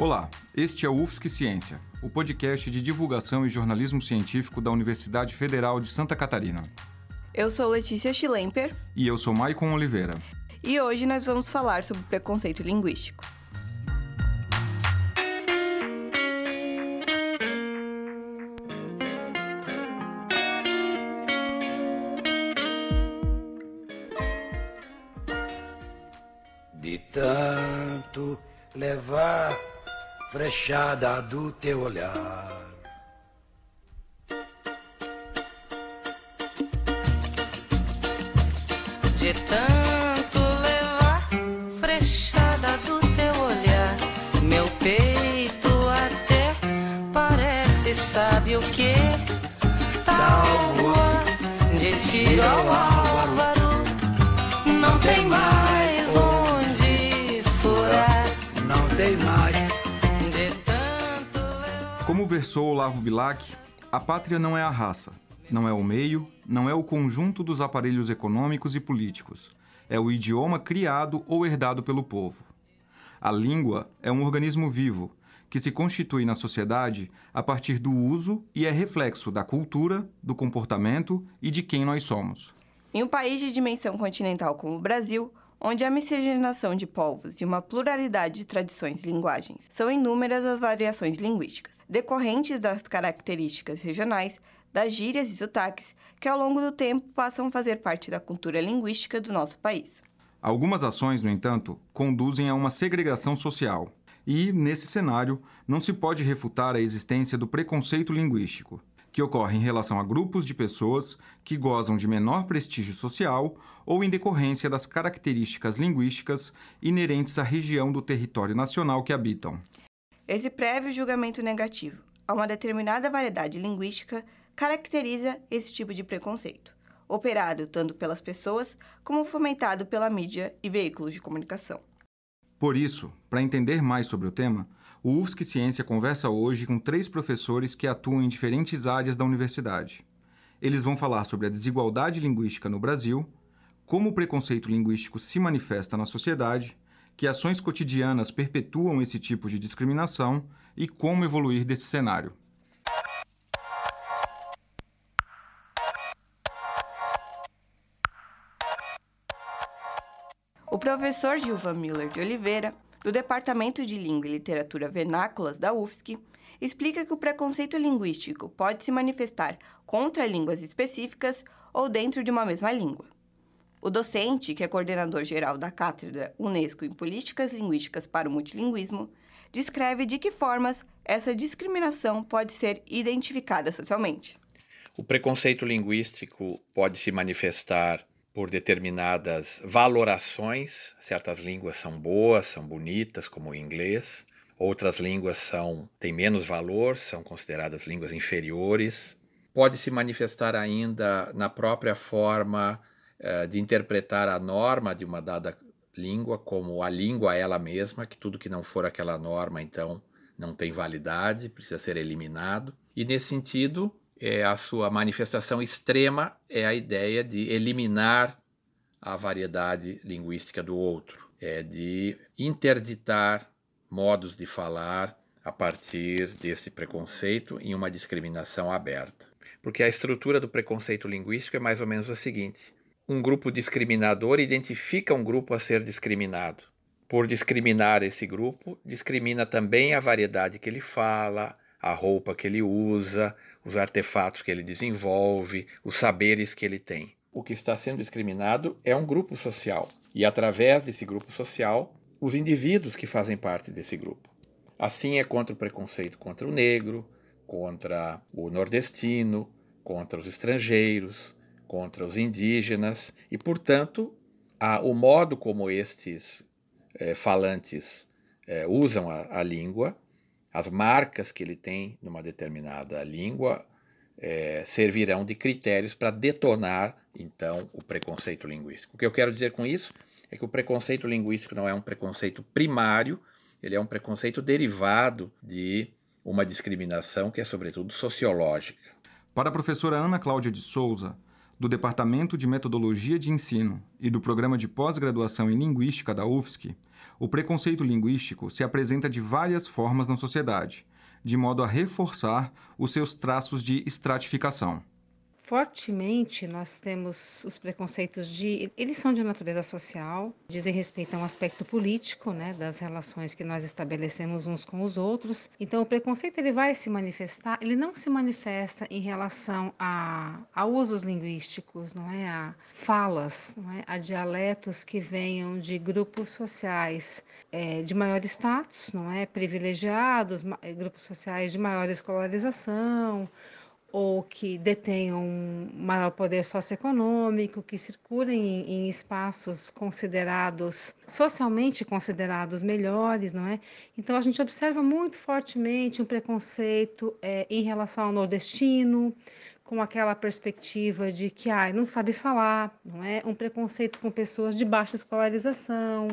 Olá, este é o UFSC Ciência, o podcast de divulgação e jornalismo científico da Universidade Federal de Santa Catarina. Eu sou Letícia Schlemper. E eu sou Maicon Oliveira. E hoje nós vamos falar sobre preconceito linguístico. Frechada do teu olhar. Como versou Olavo Bilac, a pátria não é a raça, não é o meio, não é o conjunto dos aparelhos econômicos e políticos. É o idioma criado ou herdado pelo povo. A língua é um organismo vivo que se constitui na sociedade a partir do uso e é reflexo da cultura, do comportamento e de quem nós somos. Em um país de dimensão continental como o Brasil, onde a miscigenação de povos e uma pluralidade de tradições e linguagens são inúmeras as variações linguísticas, decorrentes das características regionais, das gírias e sotaques, que ao longo do tempo passam a fazer parte da cultura linguística do nosso país. Algumas ações, no entanto, conduzem a uma segregação social. E, nesse cenário, não se pode refutar a existência do preconceito linguístico, que ocorre em relação a grupos de pessoas que gozam de menor prestígio social ou em decorrência das características linguísticas inerentes à região do território nacional que habitam. Esse prévio julgamento negativo a uma determinada variedade linguística caracteriza esse tipo de preconceito, operado tanto pelas pessoas como fomentado pela mídia e veículos de comunicação. Por isso, para entender mais sobre o tema, o UFSC Ciência conversa hoje com três professores que atuam em diferentes áreas da universidade. Eles vão falar sobre a desigualdade linguística no Brasil, como o preconceito linguístico se manifesta na sociedade, que ações cotidianas perpetuam esse tipo de discriminação e como evoluir desse cenário. O professor Gilvan Miller de Oliveira, do Departamento de Língua e Literatura Vernáculas da UFSC, explica que o preconceito linguístico pode se manifestar contra línguas específicas ou dentro de uma mesma língua. O docente, que é coordenador geral da Cátedra Unesco em Políticas Linguísticas para o Multilinguismo, descreve de que formas essa discriminação pode ser identificada socialmente. O preconceito linguístico pode se manifestar por determinadas valorações. Certas línguas são boas, são bonitas, como o inglês. Outras línguas são têm menos valor, são consideradas línguas inferiores. Pode se manifestar ainda na própria forma uh, de interpretar a norma de uma dada língua como a língua ela mesma, que tudo que não for aquela norma, então, não tem validade, precisa ser eliminado. E nesse sentido, é, a sua manifestação extrema é a ideia de eliminar a variedade linguística do outro, é de interditar modos de falar a partir desse preconceito em uma discriminação aberta. Porque a estrutura do preconceito linguístico é mais ou menos a seguinte: um grupo discriminador identifica um grupo a ser discriminado. Por discriminar esse grupo, discrimina também a variedade que ele fala, a roupa que ele usa, os artefatos que ele desenvolve, os saberes que ele tem. O que está sendo discriminado é um grupo social, e através desse grupo social, os indivíduos que fazem parte desse grupo. Assim é contra o preconceito contra o negro, contra o nordestino, contra os estrangeiros, contra os indígenas, e, portanto, a, o modo como estes é, falantes é, usam a, a língua as marcas que ele tem numa determinada língua é, servirão de critérios para detonar, então, o preconceito linguístico. O que eu quero dizer com isso é que o preconceito linguístico não é um preconceito primário, ele é um preconceito derivado de uma discriminação que é, sobretudo, sociológica. Para a professora Ana Cláudia de Souza, do Departamento de Metodologia de Ensino e do Programa de Pós-Graduação em Linguística da UFSC, o preconceito linguístico se apresenta de várias formas na sociedade, de modo a reforçar os seus traços de estratificação fortemente nós temos os preconceitos de eles são de natureza social dizem respeito a um aspecto político né das relações que nós estabelecemos uns com os outros. Então o preconceito ele vai se manifestar ele não se manifesta em relação a, a usos linguísticos não é? A falas não é? A dialetos que venham de grupos sociais é, de maior status não é? Privilegiados grupos sociais de maior escolarização ou que detenham um maior poder socioeconômico, que circulem em, em, espaços considerados socialmente considerados melhores, não é? Então a gente observa muito fortemente um preconceito é, em relação ao nordestino, com aquela perspectiva de que ah, não sabe falar, não é? Um preconceito com pessoas de baixa escolarização,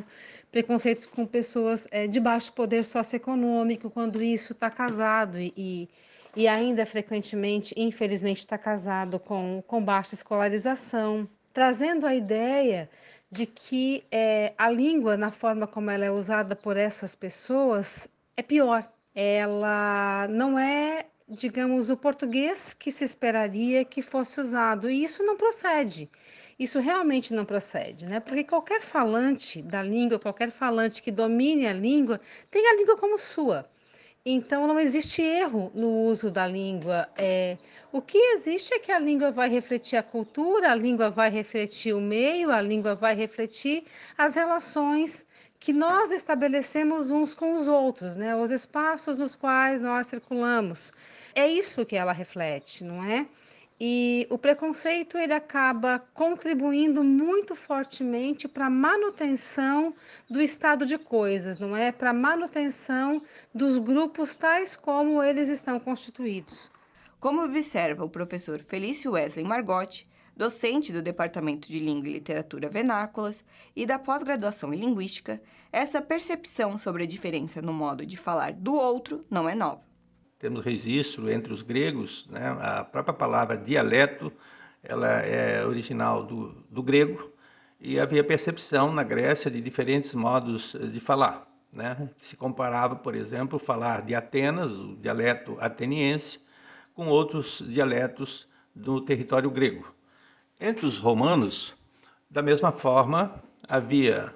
preconceitos com pessoas é, de baixo poder socioeconômico, quando isso está casado e, e e ainda frequentemente, infelizmente, está casado com, com baixa escolarização, trazendo a ideia de que é, a língua, na forma como ela é usada por essas pessoas, é pior. Ela não é, digamos, o português que se esperaria que fosse usado, e isso não procede. Isso realmente não procede, né? Porque qualquer falante da língua, qualquer falante que domine a língua, tem a língua como sua. Então, não existe erro no uso da língua. É, o que existe é que a língua vai refletir a cultura, a língua vai refletir o meio, a língua vai refletir as relações que nós estabelecemos uns com os outros, né? os espaços nos quais nós circulamos. É isso que ela reflete, não é? E o preconceito ele acaba contribuindo muito fortemente para a manutenção do estado de coisas, não é? Para a manutenção dos grupos tais como eles estão constituídos. Como observa o professor Felício Wesley Margotti, docente do Departamento de Língua e Literatura Vernáculas e da pós-graduação em Linguística, essa percepção sobre a diferença no modo de falar do outro não é nova temos registro entre os gregos, né? a própria palavra dialeto, ela é original do, do grego, e havia percepção na Grécia de diferentes modos de falar. Né? Se comparava, por exemplo, falar de Atenas, o dialeto ateniense, com outros dialetos do território grego. Entre os romanos, da mesma forma, havia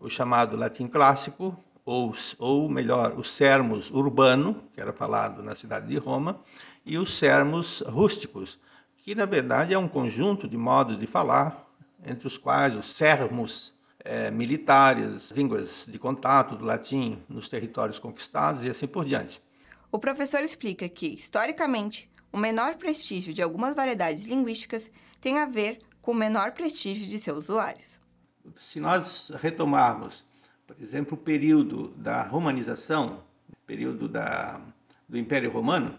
o chamado latim clássico, ou, ou melhor, o sermos urbano, que era falado na cidade de Roma, e os sermos rústicos, que na verdade é um conjunto de modos de falar, entre os quais os sermos é, militares, línguas de contato do latim nos territórios conquistados e assim por diante. O professor explica que, historicamente, o menor prestígio de algumas variedades linguísticas tem a ver com o menor prestígio de seus usuários. Se nós retomarmos por exemplo, o período da romanização, período da, do Império Romano,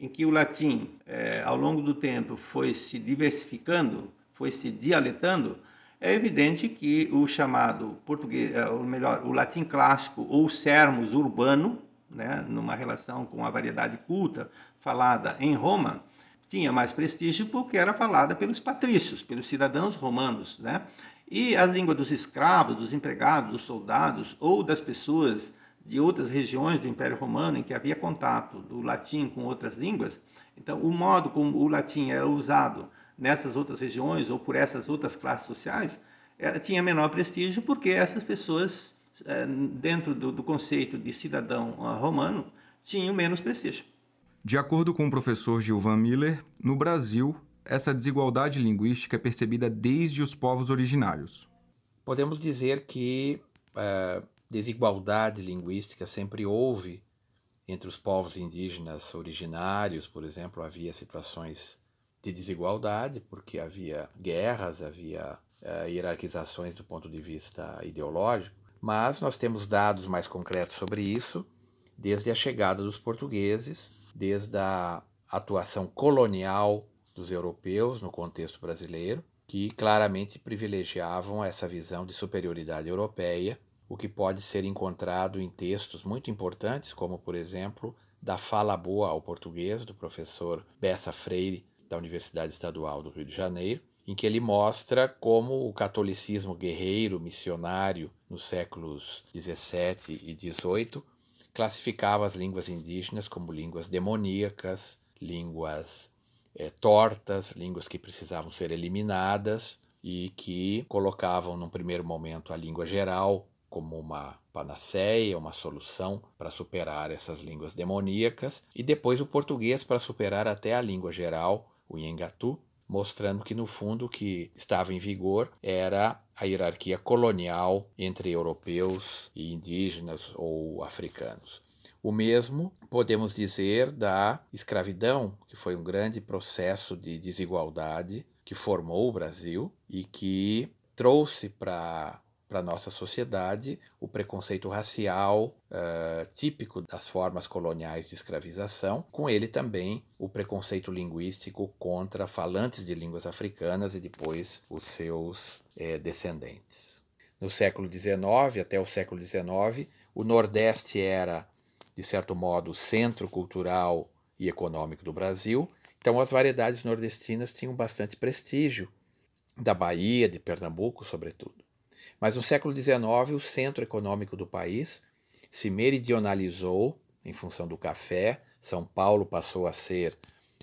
em que o latim, é, ao longo do tempo, foi se diversificando, foi se dialetando, é evidente que o chamado português, é, ou melhor, o latim clássico ou sermos urbano, né, numa relação com a variedade culta falada em Roma, tinha mais prestígio porque era falada pelos patrícios, pelos cidadãos romanos, né? E a língua dos escravos, dos empregados, dos soldados ou das pessoas de outras regiões do Império Romano em que havia contato do latim com outras línguas, então o modo como o latim era usado nessas outras regiões ou por essas outras classes sociais era, tinha menor prestígio porque essas pessoas, eh, dentro do, do conceito de cidadão ah, romano, tinham menos prestígio. De acordo com o professor Gilvan Miller, no Brasil, essa desigualdade linguística é percebida desde os povos originários. Podemos dizer que uh, desigualdade linguística sempre houve entre os povos indígenas originários, por exemplo, havia situações de desigualdade, porque havia guerras, havia uh, hierarquizações do ponto de vista ideológico, mas nós temos dados mais concretos sobre isso desde a chegada dos portugueses, desde a atuação colonial dos europeus no contexto brasileiro, que claramente privilegiavam essa visão de superioridade europeia, o que pode ser encontrado em textos muito importantes, como, por exemplo, da Fala Boa ao Português, do professor Bessa Freire, da Universidade Estadual do Rio de Janeiro, em que ele mostra como o catolicismo guerreiro, missionário, nos séculos 17 e 18, classificava as línguas indígenas como línguas demoníacas, línguas é, tortas, línguas que precisavam ser eliminadas e que colocavam, num primeiro momento, a língua geral como uma panaceia, uma solução para superar essas línguas demoníacas, e depois o português para superar até a língua geral, o Nhengatu, mostrando que no fundo o que estava em vigor era a hierarquia colonial entre europeus e indígenas ou africanos. O mesmo podemos dizer da escravidão, que foi um grande processo de desigualdade que formou o Brasil e que trouxe para para a nossa sociedade o preconceito racial uh, típico das formas coloniais de escravização, com ele também o preconceito linguístico contra falantes de línguas africanas e depois os seus eh, descendentes. No século XIX até o século XIX, o Nordeste era, de certo modo, centro cultural e econômico do Brasil, então as variedades nordestinas tinham bastante prestígio, da Bahia, de Pernambuco, sobretudo. Mas no século XIX, o centro econômico do país se meridionalizou em função do café. São Paulo passou a ser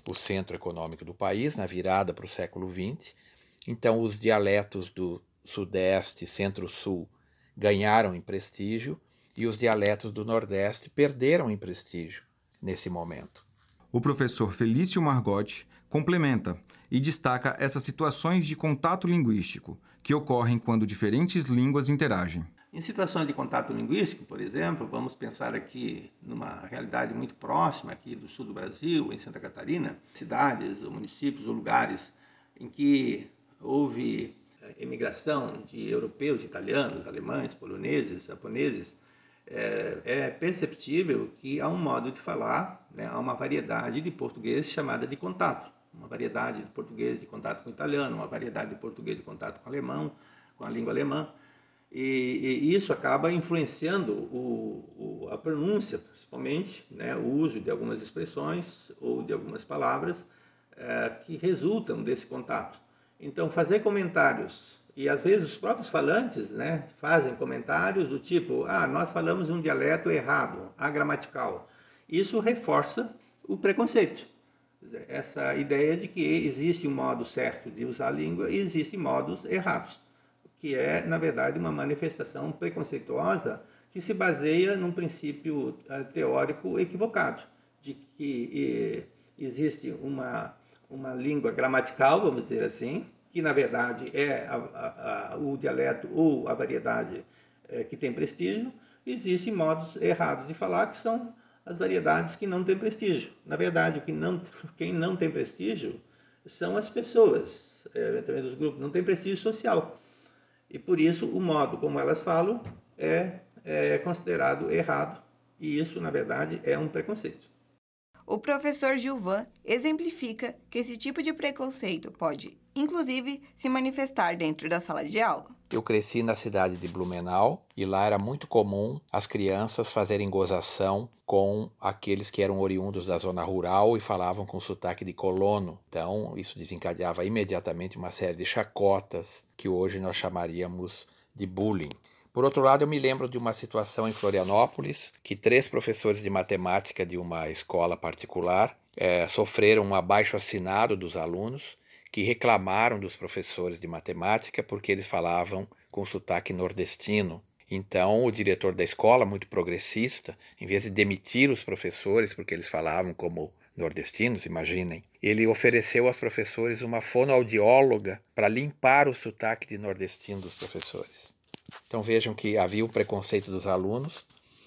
o centro econômico do país na virada para o século XX. Então, os dialetos do Sudeste, Centro-Sul ganharam em prestígio e os dialetos do Nordeste perderam em prestígio nesse momento. O professor Felício Margotti complementa e destaca essas situações de contato linguístico que ocorrem quando diferentes línguas interagem. Em situações de contato linguístico, por exemplo, vamos pensar aqui numa realidade muito próxima aqui do sul do Brasil, em Santa Catarina, cidades ou municípios ou lugares em que houve emigração de europeus, italianos, alemães, poloneses, japoneses, é, é, perceptível que há um modo de falar, né, há uma variedade de português chamada de contato uma variedade de português de contato com italiano, uma variedade de português de contato com alemão, com a língua alemã. E, e isso acaba influenciando o, o, a pronúncia, principalmente, né, o uso de algumas expressões ou de algumas palavras é, que resultam desse contato. Então, fazer comentários, e às vezes os próprios falantes né, fazem comentários do tipo: ah, nós falamos um dialeto errado, agramatical. Isso reforça o preconceito essa ideia de que existe um modo certo de usar a língua e existem modos errados, que é, na verdade, uma manifestação preconceituosa que se baseia num princípio eh, teórico equivocado, de que existe uma, uma língua gramatical, vamos dizer assim, que na verdade é a, a, a, o dialeto ou a variedade é, que tem prestígio, existem modos errados de falar que são as variedades que não têm prestígio. Na verdade, que não, quem não tem prestígio são as pessoas, eventualmente os grupos, não tem prestígio social. E por isso o modo como elas falam é, é considerado errado. E isso, na verdade, é um preconceito. O professor Gilvan exemplifica que esse tipo de preconceito pode, inclusive, se manifestar dentro da sala de aula. Eu cresci na cidade de Blumenau e lá era muito comum as crianças fazerem gozação com aqueles que eram oriundos da zona rural e falavam com sotaque de colono. Então, isso desencadeava imediatamente uma série de chacotas que hoje nós chamaríamos de bullying. Por outro lado, eu me lembro de uma situação em Florianópolis que três professores de matemática de uma escola particular é, sofreram um abaixo assinado dos alunos que reclamaram dos professores de matemática porque eles falavam com sotaque nordestino. Então, o diretor da escola, muito progressista, em vez de demitir os professores porque eles falavam como nordestinos, imaginem, ele ofereceu aos professores uma fonoaudióloga para limpar o sotaque de nordestino dos professores. Então vejam que havia o preconceito dos alunos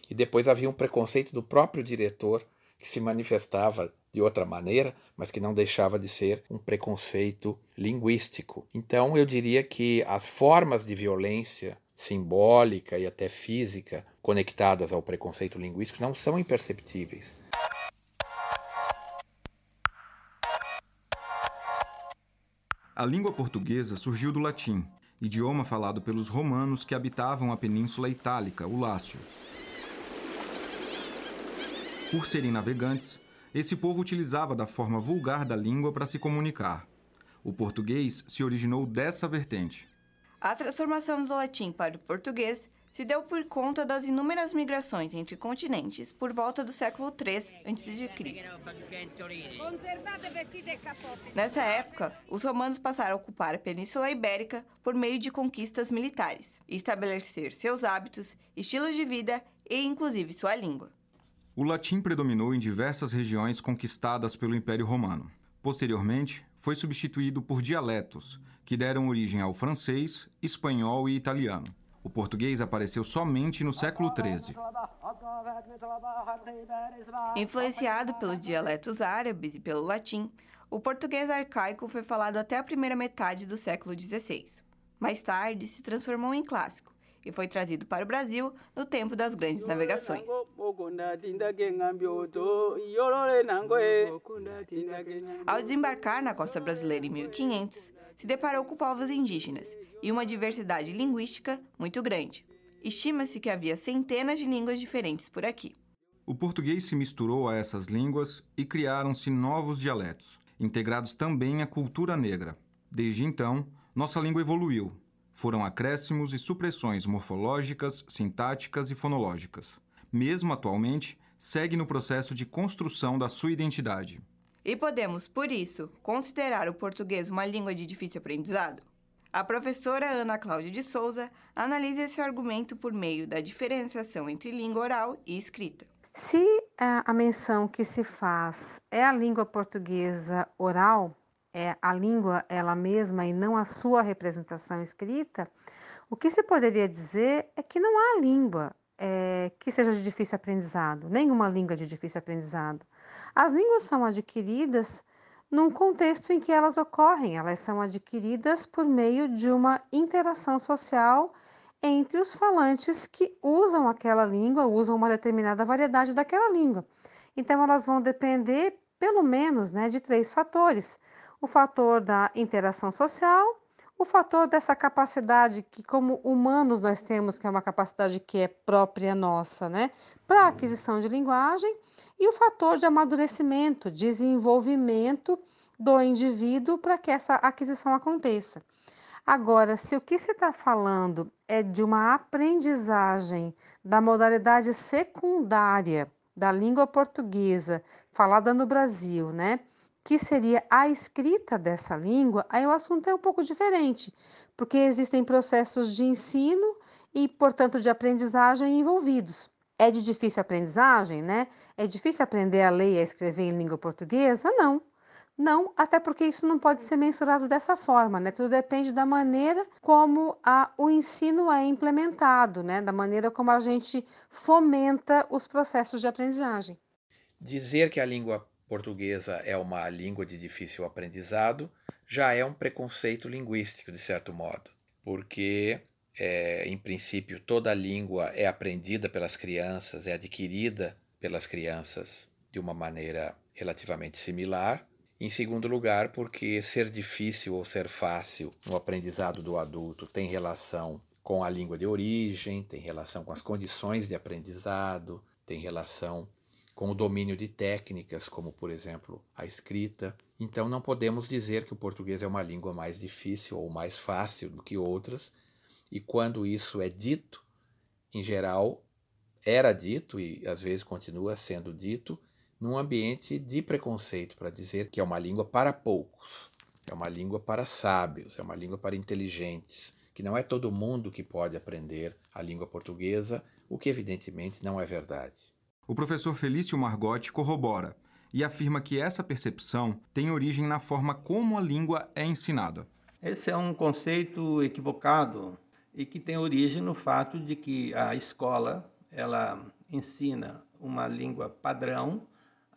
e depois havia um preconceito do próprio diretor que se manifestava de outra maneira, mas que não deixava de ser um preconceito linguístico. Então eu diria que as formas de violência simbólica e até física conectadas ao preconceito linguístico não são imperceptíveis. A língua portuguesa surgiu do latim idioma falado pelos romanos que habitavam a Península Itálica, o Lácio. Por serem navegantes, esse povo utilizava da forma vulgar da língua para se comunicar. O português se originou dessa vertente. A transformação do latim para o português se deu por conta das inúmeras migrações entre continentes por volta do século III a.C. Nessa época, os romanos passaram a ocupar a Península Ibérica por meio de conquistas militares e estabelecer seus hábitos, estilos de vida e inclusive sua língua. O latim predominou em diversas regiões conquistadas pelo Império Romano. Posteriormente, foi substituído por dialetos, que deram origem ao francês, espanhol e italiano. O português apareceu somente no século XIII. Influenciado pelos dialetos árabes e pelo latim, o português arcaico foi falado até a primeira metade do século XVI. Mais tarde, se transformou em clássico e foi trazido para o Brasil no tempo das grandes navegações. Ao desembarcar na costa brasileira em 1500, se deparou com povos indígenas e uma diversidade linguística muito grande. Estima-se que havia centenas de línguas diferentes por aqui. O português se misturou a essas línguas e criaram-se novos dialetos, integrados também à cultura negra. Desde então, nossa língua evoluiu. Foram acréscimos e supressões morfológicas, sintáticas e fonológicas. Mesmo atualmente, segue no processo de construção da sua identidade. E podemos, por isso, considerar o português uma língua de difícil aprendizado? A professora Ana Cláudia de Souza analisa esse argumento por meio da diferenciação entre língua oral e escrita. Se a menção que se faz é a língua portuguesa oral, é a língua ela mesma e não a sua representação escrita, o que se poderia dizer é que não há língua é, que seja de difícil aprendizado, nenhuma língua de difícil aprendizado. As línguas são adquiridas num contexto em que elas ocorrem, elas são adquiridas por meio de uma interação social entre os falantes que usam aquela língua, usam uma determinada variedade daquela língua. Então, elas vão depender, pelo menos, né, de três fatores: o fator da interação social, o fator dessa capacidade que, como humanos, nós temos, que é uma capacidade que é própria nossa, né, para aquisição de linguagem, e o fator de amadurecimento, desenvolvimento do indivíduo para que essa aquisição aconteça. Agora, se o que se está falando é de uma aprendizagem da modalidade secundária da língua portuguesa falada no Brasil, né? Que seria a escrita dessa língua, aí o assunto é um pouco diferente, porque existem processos de ensino e, portanto, de aprendizagem envolvidos. É de difícil aprendizagem, né? É difícil aprender a ler e a escrever em língua portuguesa? Não. Não, até porque isso não pode ser mensurado dessa forma, né? Tudo depende da maneira como a, o ensino é implementado, né? Da maneira como a gente fomenta os processos de aprendizagem. Dizer que a língua portuguesa é uma língua de difícil aprendizado, já é um preconceito linguístico, de certo modo, porque, é, em princípio, toda língua é aprendida pelas crianças, é adquirida pelas crianças de uma maneira relativamente similar. Em segundo lugar, porque ser difícil ou ser fácil no aprendizado do adulto tem relação com a língua de origem, tem relação com as condições de aprendizado, tem relação com o domínio de técnicas, como por exemplo a escrita. Então não podemos dizer que o português é uma língua mais difícil ou mais fácil do que outras, e quando isso é dito, em geral, era dito e às vezes continua sendo dito num ambiente de preconceito para dizer que é uma língua para poucos, é uma língua para sábios, é uma língua para inteligentes, que não é todo mundo que pode aprender a língua portuguesa, o que evidentemente não é verdade. O professor Felício Margotti corrobora e afirma que essa percepção tem origem na forma como a língua é ensinada. Esse é um conceito equivocado e que tem origem no fato de que a escola ela ensina uma língua padrão,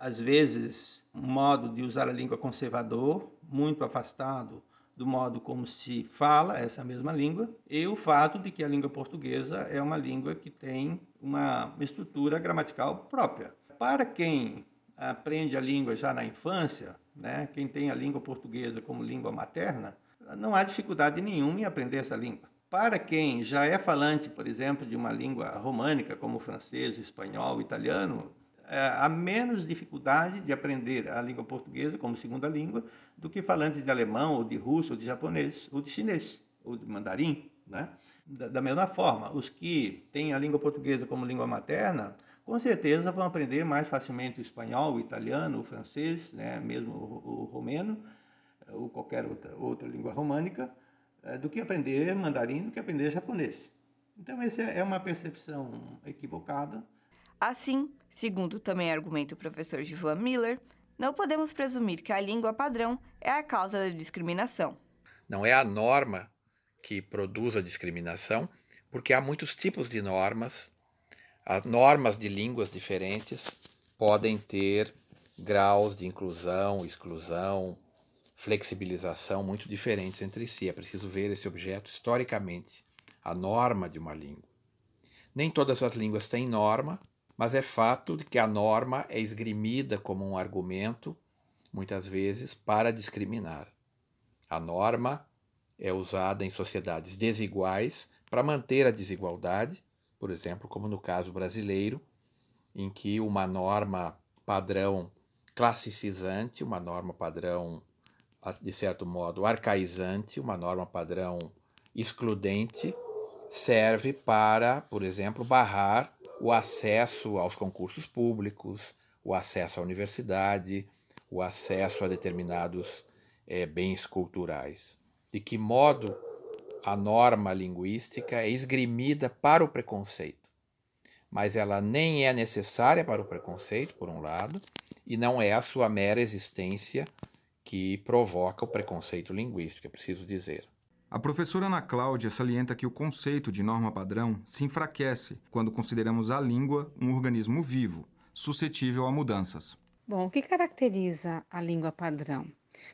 às vezes um modo de usar a língua conservador, muito afastado do modo como se fala essa mesma língua, e o fato de que a língua portuguesa é uma língua que tem uma estrutura gramatical própria. Para quem aprende a língua já na infância, né, quem tem a língua portuguesa como língua materna, não há dificuldade nenhuma em aprender essa língua. Para quem já é falante, por exemplo, de uma língua românica, como francês, espanhol, italiano, há menos dificuldade de aprender a língua portuguesa como segunda língua do que falantes de alemão, ou de russo, ou de japonês, ou de chinês, ou de mandarim. Né? Da, da mesma forma, os que têm a língua portuguesa como língua materna, com certeza vão aprender mais facilmente o espanhol, o italiano, o francês, né? mesmo o, o romeno, ou qualquer outra, outra língua românica, eh, do que aprender mandarim, do que aprender japonês. Então, essa é uma percepção equivocada. Assim, segundo também argumenta o professor Joan Miller, não podemos presumir que a língua padrão é a causa da discriminação. Não é a norma que produz a discriminação, porque há muitos tipos de normas. As normas de línguas diferentes podem ter graus de inclusão, exclusão, flexibilização muito diferentes entre si. É preciso ver esse objeto historicamente, a norma de uma língua. Nem todas as línguas têm norma, mas é fato de que a norma é esgrimida como um argumento, muitas vezes, para discriminar. A norma é usada em sociedades desiguais para manter a desigualdade, por exemplo, como no caso brasileiro, em que uma norma padrão classicizante, uma norma padrão, de certo modo, arcaizante, uma norma padrão excludente, serve para, por exemplo, barrar o acesso aos concursos públicos, o acesso à universidade, o acesso a determinados é, bens culturais. De que modo a norma linguística é esgrimida para o preconceito, mas ela nem é necessária para o preconceito, por um lado, e não é a sua mera existência que provoca o preconceito linguístico, é preciso dizer. A professora Ana Cláudia salienta que o conceito de norma padrão se enfraquece quando consideramos a língua um organismo vivo, suscetível a mudanças. Bom, o que caracteriza a língua padrão?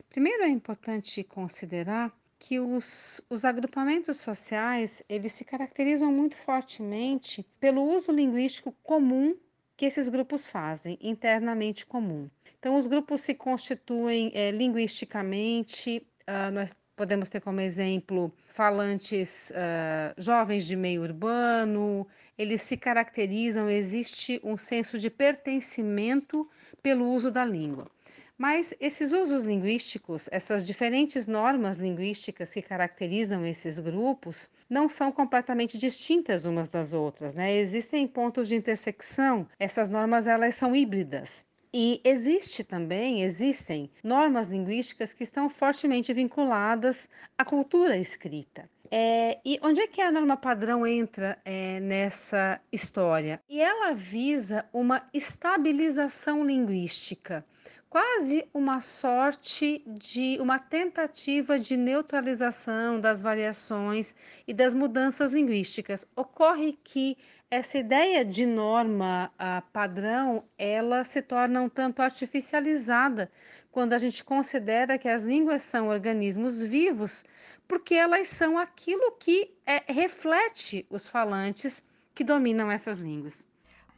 Primeiro é importante considerar que os, os agrupamentos sociais eles se caracterizam muito fortemente pelo uso linguístico comum que esses grupos fazem, internamente comum. Então, os grupos se constituem é, linguisticamente, uh, nós Podemos ter como exemplo falantes uh, jovens de meio urbano, eles se caracterizam, existe um senso de pertencimento pelo uso da língua. Mas esses usos linguísticos, essas diferentes normas linguísticas que caracterizam esses grupos, não são completamente distintas umas das outras, né? Existem pontos de intersecção, essas normas elas são híbridas. E existe também, existem normas linguísticas que estão fortemente vinculadas à cultura escrita. É, e onde é que a norma padrão entra é, nessa história? E ela visa uma estabilização linguística quase uma sorte de uma tentativa de neutralização das variações e das mudanças linguísticas. Ocorre que essa ideia de norma uh, padrão, ela se torna um tanto artificializada quando a gente considera que as línguas são organismos vivos, porque elas são aquilo que é, reflete os falantes que dominam essas línguas.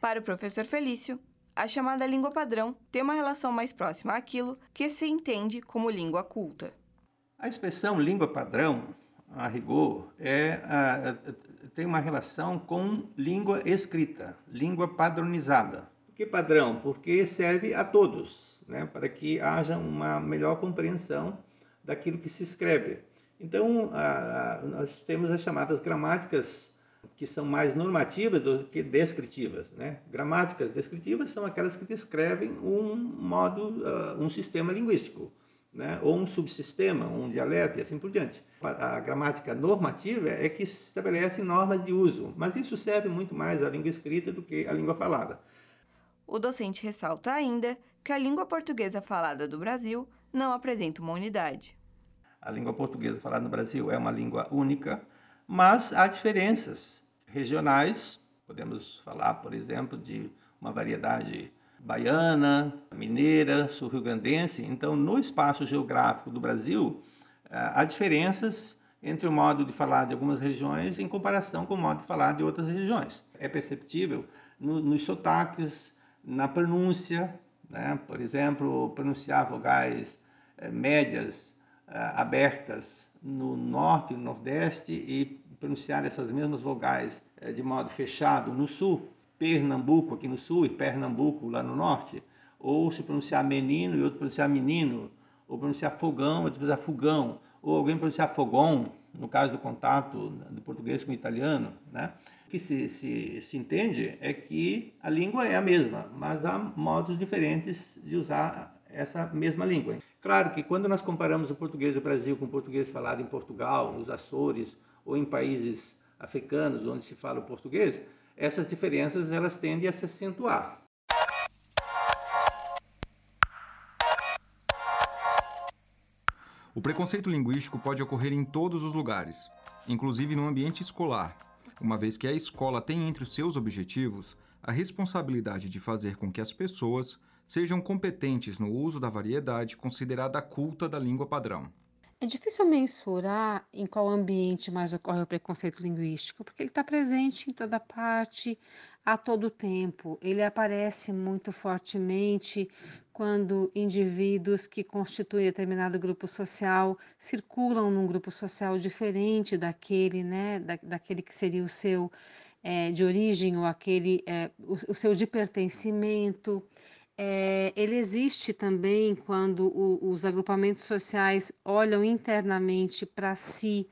Para o professor Felício, a chamada língua padrão tem uma relação mais próxima àquilo que se entende como língua culta. A expressão língua padrão, a rigor, é, a, tem uma relação com língua escrita, língua padronizada. Por que padrão? Porque serve a todos, né, para que haja uma melhor compreensão daquilo que se escreve. Então, a, a, nós temos as chamadas gramáticas que são mais normativas do que descritivas. Né? Gramáticas descritivas são aquelas que descrevem um modo, uh, um sistema linguístico, né? ou um subsistema, um dialeto e assim por diante. A, a gramática normativa é que estabelece normas de uso, mas isso serve muito mais à língua escrita do que à língua falada. O docente ressalta ainda que a língua portuguesa falada do Brasil não apresenta uma unidade. A língua portuguesa falada no Brasil é uma língua única, mas há diferenças regionais. Podemos falar, por exemplo, de uma variedade baiana, mineira, sul-rio-grandense. Então, no espaço geográfico do Brasil, eh, há diferenças entre o modo de falar de algumas regiões em comparação com o modo de falar de outras regiões. É perceptível no, nos sotaques, na pronúncia, né? por exemplo, pronunciar vogais é, médias é, abertas no norte e no nordeste e pronunciar essas mesmas vogais é, de modo fechado no sul Pernambuco aqui no sul e Pernambuco lá no norte, ou se pronunciar menino e outro pronunciar menino, ou pronunciar fogão, outro pronunciar fogão, ou alguém pronunciar fogão, no caso do contato do português com o italiano, né? O que se, se, se entende é que a língua é a mesma, mas há modos diferentes de usar essa mesma língua. Claro que quando nós comparamos o português do Brasil com o português falado em Portugal, nos Açores ou em países africanos onde se fala o português, essas diferenças elas tendem a se acentuar. O preconceito linguístico pode ocorrer em todos os lugares, inclusive no ambiente escolar, uma vez que a escola tem entre os seus objetivos a responsabilidade de fazer com que as pessoas sejam competentes no uso da variedade considerada culta da língua padrão. É difícil mensurar em qual ambiente mais ocorre o preconceito linguístico, porque ele está presente em toda parte, a todo tempo. Ele aparece muito fortemente quando indivíduos que constituem determinado grupo social circulam num grupo social diferente daquele, né, da, daquele que seria o seu é, de origem ou aquele é, o, o seu de pertencimento é, ele existe também quando o, os agrupamentos sociais olham internamente para si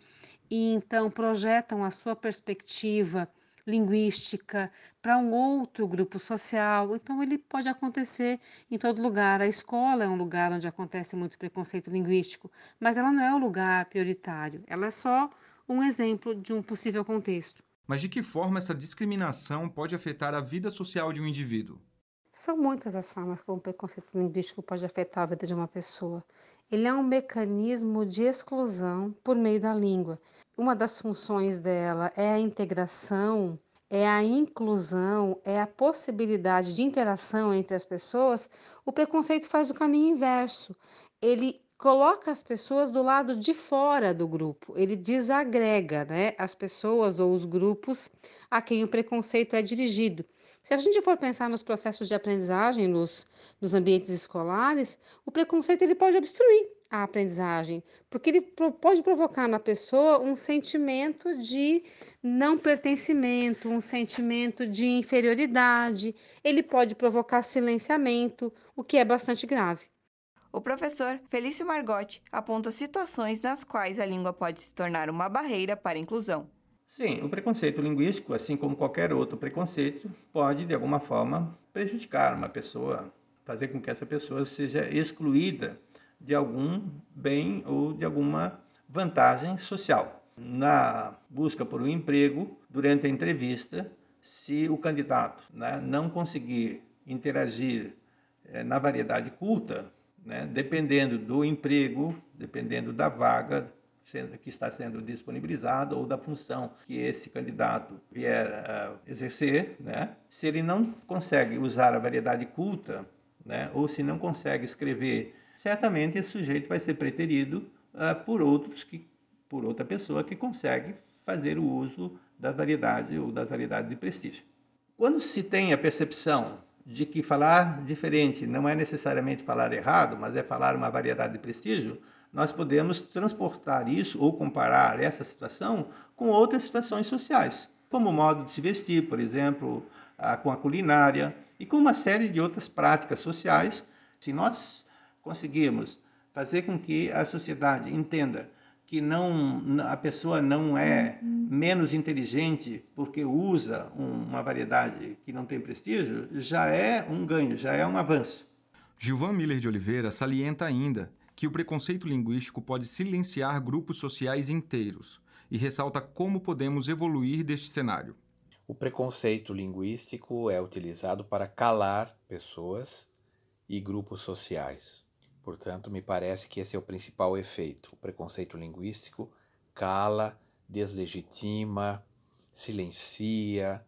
e então projetam a sua perspectiva linguística para um outro grupo social. Então, ele pode acontecer em todo lugar. A escola é um lugar onde acontece muito preconceito linguístico, mas ela não é o lugar prioritário. Ela é só um exemplo de um possível contexto. Mas de que forma essa discriminação pode afetar a vida social de um indivíduo? São muitas as formas como o preconceito linguístico pode afetar a vida de uma pessoa. Ele é um mecanismo de exclusão por meio da língua. Uma das funções dela é a integração, é a inclusão, é a possibilidade de interação entre as pessoas. O preconceito faz o caminho inverso. Ele coloca as pessoas do lado de fora do grupo, ele desagrega né, as pessoas ou os grupos a quem o preconceito é dirigido. Se a gente for pensar nos processos de aprendizagem nos, nos ambientes escolares, o preconceito ele pode obstruir a aprendizagem, porque ele pode provocar na pessoa um sentimento de não pertencimento, um sentimento de inferioridade, ele pode provocar silenciamento, o que é bastante grave. O professor Felício Margotti aponta situações nas quais a língua pode se tornar uma barreira para a inclusão. Sim, o preconceito linguístico, assim como qualquer outro preconceito, pode de alguma forma prejudicar uma pessoa, fazer com que essa pessoa seja excluída de algum bem ou de alguma vantagem social. Na busca por um emprego, durante a entrevista, se o candidato né, não conseguir interagir é, na variedade culta, né, dependendo do emprego, dependendo da vaga, que está sendo disponibilizado ou da função que esse candidato vier a exercer, né? se ele não consegue usar a variedade culta, né? ou se não consegue escrever, certamente esse sujeito vai ser preterido uh, por outros que, por outra pessoa que consegue fazer o uso da variedade ou da variedade de prestígio. Quando se tem a percepção de que falar diferente não é necessariamente falar errado, mas é falar uma variedade de prestígio, nós podemos transportar isso ou comparar essa situação com outras situações sociais, como o modo de se vestir, por exemplo, com a culinária e com uma série de outras práticas sociais. Se nós conseguirmos fazer com que a sociedade entenda que não a pessoa não é menos inteligente porque usa uma variedade que não tem prestígio, já é um ganho, já é um avanço. Gilvan Miller de Oliveira salienta ainda que o preconceito linguístico pode silenciar grupos sociais inteiros e ressalta como podemos evoluir deste cenário. O preconceito linguístico é utilizado para calar pessoas e grupos sociais. Portanto, me parece que esse é o principal efeito. O preconceito linguístico cala, deslegitima, silencia,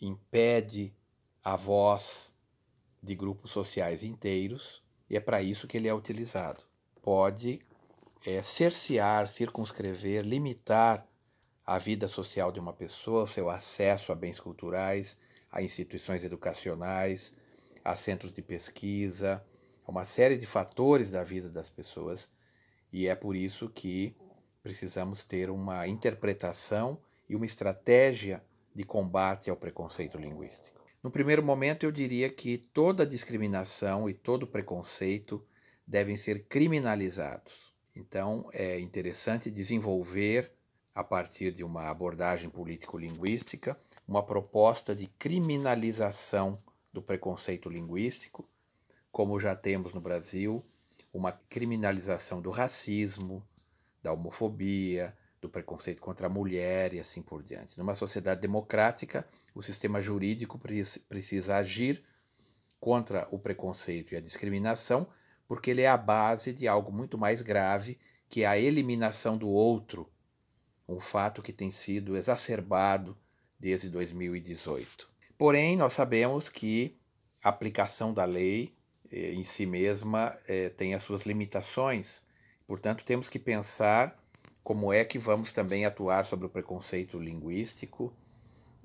impede a voz de grupos sociais inteiros, e é para isso que ele é utilizado pode é, cercear, circunscrever, limitar a vida social de uma pessoa, seu acesso a bens culturais, a instituições educacionais, a centros de pesquisa, a uma série de fatores da vida das pessoas, e é por isso que precisamos ter uma interpretação e uma estratégia de combate ao preconceito linguístico. No primeiro momento, eu diria que toda discriminação e todo preconceito devem ser criminalizados. Então, é interessante desenvolver, a partir de uma abordagem político-linguística, uma proposta de criminalização do preconceito linguístico, como já temos no Brasil uma criminalização do racismo, da homofobia, do preconceito contra a mulher e assim por diante. Numa sociedade democrática, o sistema jurídico precisa agir contra o preconceito e a discriminação, porque ele é a base de algo muito mais grave, que é a eliminação do outro, um fato que tem sido exacerbado desde 2018. Porém, nós sabemos que a aplicação da lei eh, em si mesma eh, tem as suas limitações, portanto, temos que pensar como é que vamos também atuar sobre o preconceito linguístico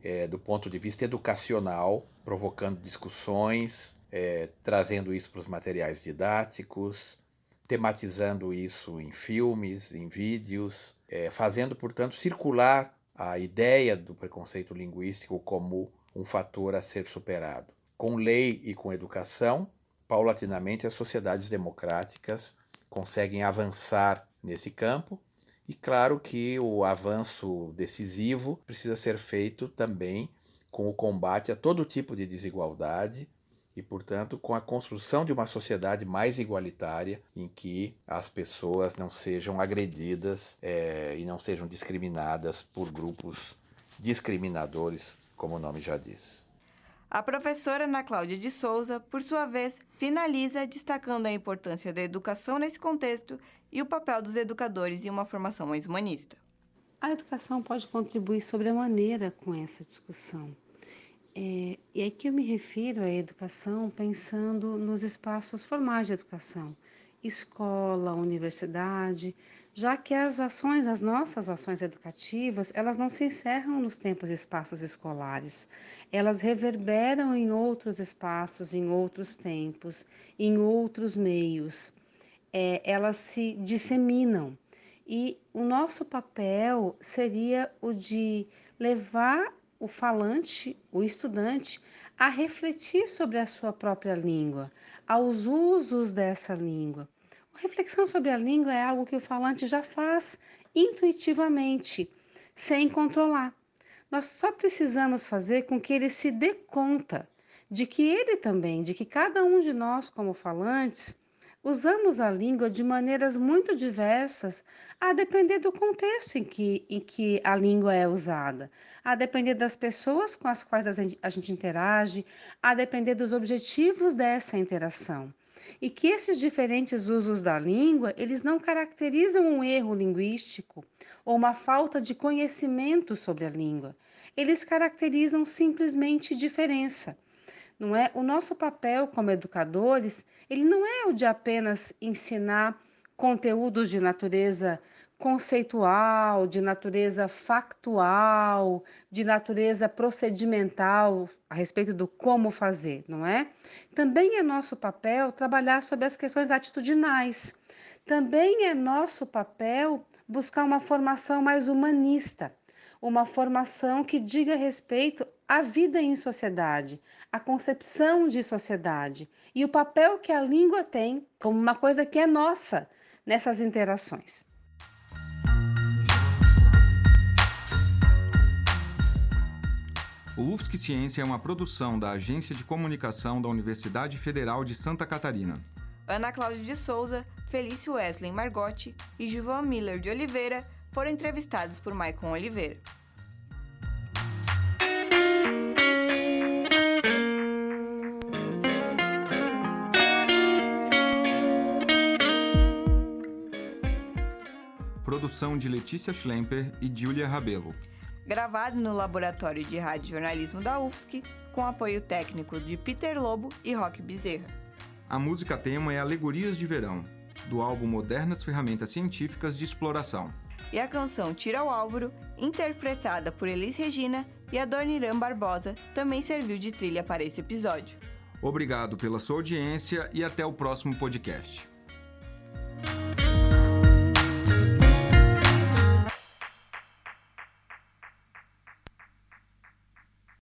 é, do ponto de vista educacional, provocando discussões, é, trazendo isso para os materiais didáticos, tematizando isso em filmes, em vídeos, é, fazendo, portanto, circular a ideia do preconceito linguístico como um fator a ser superado. Com lei e com educação, paulatinamente as sociedades democráticas conseguem avançar nesse campo e claro que o avanço decisivo precisa ser feito também com o combate a todo tipo de desigualdade e, portanto, com a construção de uma sociedade mais igualitária em que as pessoas não sejam agredidas é, e não sejam discriminadas por grupos discriminadores, como o nome já diz. A professora Ana Cláudia de Souza, por sua vez, finaliza destacando a importância da educação nesse contexto e o papel dos educadores em uma formação mais humanista. A educação pode contribuir sobremaneira com essa discussão. É, e aqui eu me refiro à educação pensando nos espaços formais de educação, escola, universidade, já que as ações, as nossas ações educativas, elas não se encerram nos tempos e espaços escolares. Elas reverberam em outros espaços, em outros tempos, em outros meios. É, elas se disseminam. E o nosso papel seria o de levar o falante, o estudante, a refletir sobre a sua própria língua, aos usos dessa língua. A reflexão sobre a língua é algo que o falante já faz intuitivamente, sem controlar. Nós só precisamos fazer com que ele se dê conta de que ele também, de que cada um de nós, como falantes, Usamos a língua de maneiras muito diversas, a depender do contexto em que, em que a língua é usada, a depender das pessoas com as quais a gente, interage, a depender dos objetivos dessa interação. E que esses diferentes usos da língua, eles não caracterizam um erro linguístico ou uma falta de conhecimento sobre a língua. Eles caracterizam simplesmente diferença não é? O nosso papel como educadores, ele não é o de apenas ensinar conteúdos de natureza conceitual, de natureza factual, de natureza procedimental a respeito do como fazer, não é? Também é nosso papel trabalhar sobre as questões atitudinais. Também é nosso papel buscar uma formação mais humanista, uma formação que diga respeito à vida em sociedade, à concepção de sociedade e o papel que a língua tem como uma coisa que é nossa nessas interações. O UFSC Ciência é uma produção da Agência de Comunicação da Universidade Federal de Santa Catarina. Ana Cláudia de Souza, Felício Wesley Margotti e Gilvan Miller de Oliveira foram entrevistados por Maicon Oliveira. Produção de Letícia Schlemper e Julia Rabelo. Gravado no Laboratório de Rádio Jornalismo da UFSC, com apoio técnico de Peter Lobo e Roque Bezerra. A música tema é Alegorias de Verão, do álbum Modernas Ferramentas Científicas de Exploração. E a canção Tira o Álvaro, interpretada por Elis Regina e Adoniran Barbosa, também serviu de trilha para esse episódio. Obrigado pela sua audiência e até o próximo podcast.